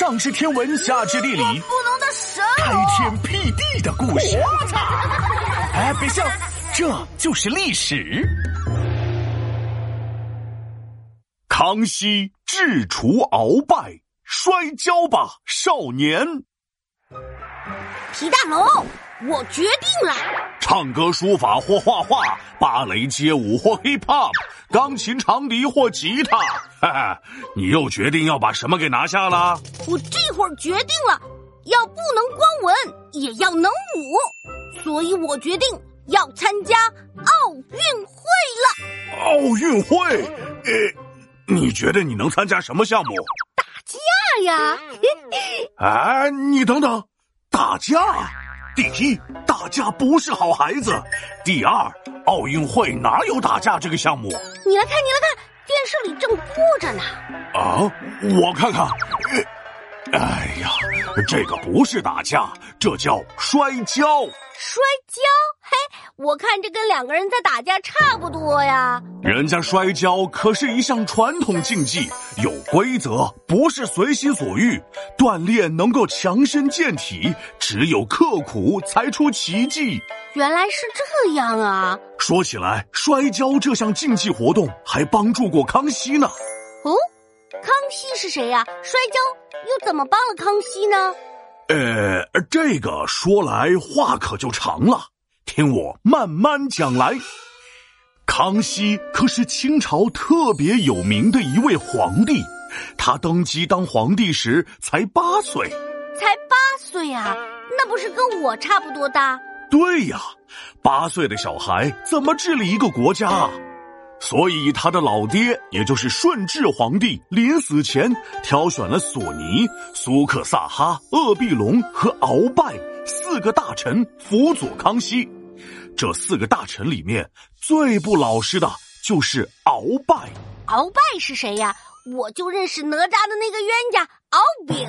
上知天文，下知地理，不能的神开天辟地的故事。哎，别笑，这就是历史。康熙制除鳌拜，摔跤吧，少年！皮大龙，我决定了。唱歌、书法或画画，芭蕾、街舞或 hip hop，钢琴、长笛或吉他。哈哈，你又决定要把什么给拿下了？我这会儿决定了，要不能光文，也要能武，所以我决定要参加奥运会了。奥运会？呃，你觉得你能参加什么项目？打架呀！哎，你等等，打架。第一，打架不是好孩子；第二，奥运会哪有打架这个项目？你来看，你来看，电视里正播着呢。啊，我看看。哎呀，这个不是打架，这叫摔跤。摔跤？嘿，我看这跟两个人在打架差不多呀。人家摔跤可是一项传统竞技，有规则，不是随心所欲。锻炼能够强身健体，只有刻苦才出奇迹。原来是这样啊！说起来，摔跤这项竞技活动还帮助过康熙呢。哦，康熙是谁呀？摔跤。又怎么帮了康熙呢？呃，这个说来话可就长了，听我慢慢讲来。康熙可是清朝特别有名的一位皇帝，他登基当皇帝时才八岁。才八岁啊？那不是跟我差不多大？对呀，八岁的小孩怎么治理一个国家啊？所以，他的老爹，也就是顺治皇帝，临死前挑选了索尼、苏克萨哈、鄂必隆和鳌拜四个大臣辅佐康熙。这四个大臣里面，最不老实的就是鳌拜。鳌拜是谁呀？我就认识哪吒的那个冤家敖丙。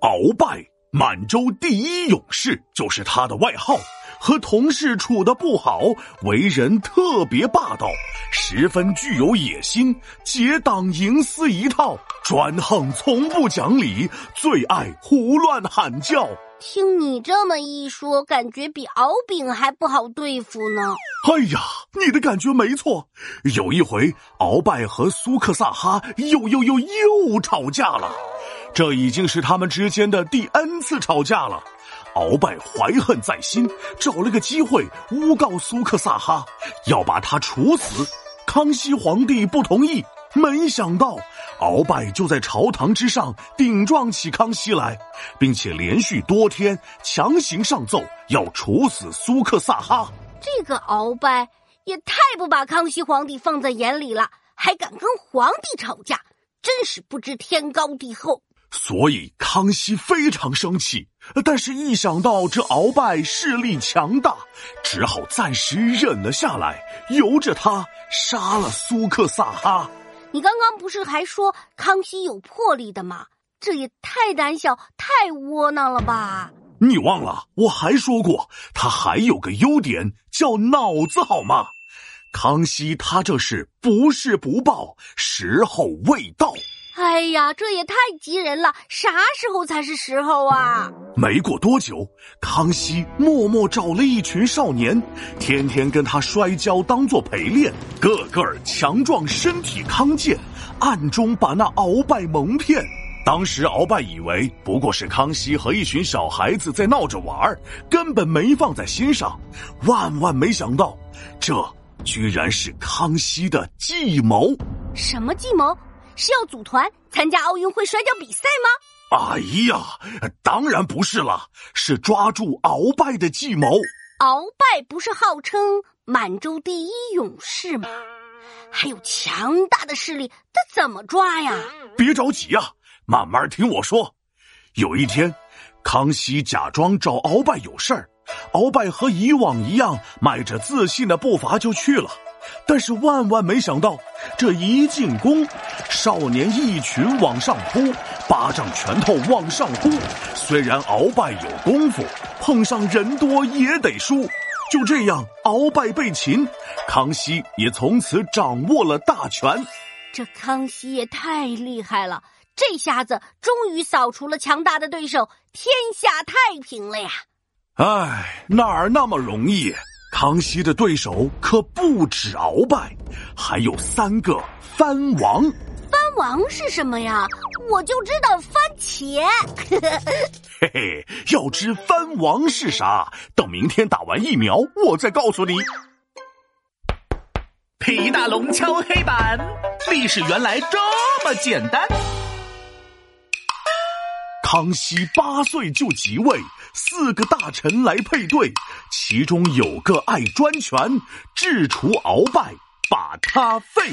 鳌拜，满洲第一勇士，就是他的外号。和同事处的不好，为人特别霸道，十分具有野心，结党营私一套，专横从不讲理，最爱胡乱喊叫。听你这么一说，感觉比敖丙还不好对付呢。哎呀，你的感觉没错。有一回，鳌拜和苏克萨哈又又又又吵架了，这已经是他们之间的第 N 次吵架了。鳌拜怀恨在心，找了个机会诬告苏克萨哈，要把他处死。康熙皇帝不同意，没想到鳌拜就在朝堂之上顶撞起康熙来，并且连续多天强行上奏要处死苏克萨哈。这个鳌拜也太不把康熙皇帝放在眼里了，还敢跟皇帝吵架，真是不知天高地厚。所以康熙非常生气，但是一想到这鳌拜势力强大，只好暂时忍了下来，由着他杀了苏克萨哈。你刚刚不是还说康熙有魄力的吗？这也太胆小、太窝囊了吧！你忘了我还说过，他还有个优点叫脑子好吗？康熙他这是不是不报，时候未到。哎呀，这也太急人了！啥时候才是时候啊？没过多久，康熙默默找了一群少年，天天跟他摔跤当做陪练，个个强壮，身体康健，暗中把那鳌拜蒙骗。当时鳌拜以为不过是康熙和一群小孩子在闹着玩根本没放在心上。万万没想到，这居然是康熙的计谋。什么计谋？是要组团参加奥运会摔跤比赛吗？哎呀，当然不是了，是抓住鳌拜的计谋。鳌拜不是号称满洲第一勇士吗？还有强大的势力，他怎么抓呀？别着急啊，慢慢听我说。有一天，康熙假装找鳌拜有事儿，鳌拜和以往一样，迈着自信的步伐就去了。但是万万没想到，这一进宫，少年一群往上扑，巴掌拳头往上呼。虽然鳌拜有功夫，碰上人多也得输。就这样，鳌拜被擒，康熙也从此掌握了大权。这康熙也太厉害了，这下子终于扫除了强大的对手，天下太平了呀！唉，哪儿那么容易？康熙的对手可不止鳌拜，还有三个藩王。藩王是什么呀？我就知道番茄。嘿嘿，要知藩王是啥，等明天打完疫苗，我再告诉你。皮大龙敲黑板，历史原来这么简单。康熙八岁就即位，四个大臣来配对，其中有个爱专权，制除鳌拜，把他废。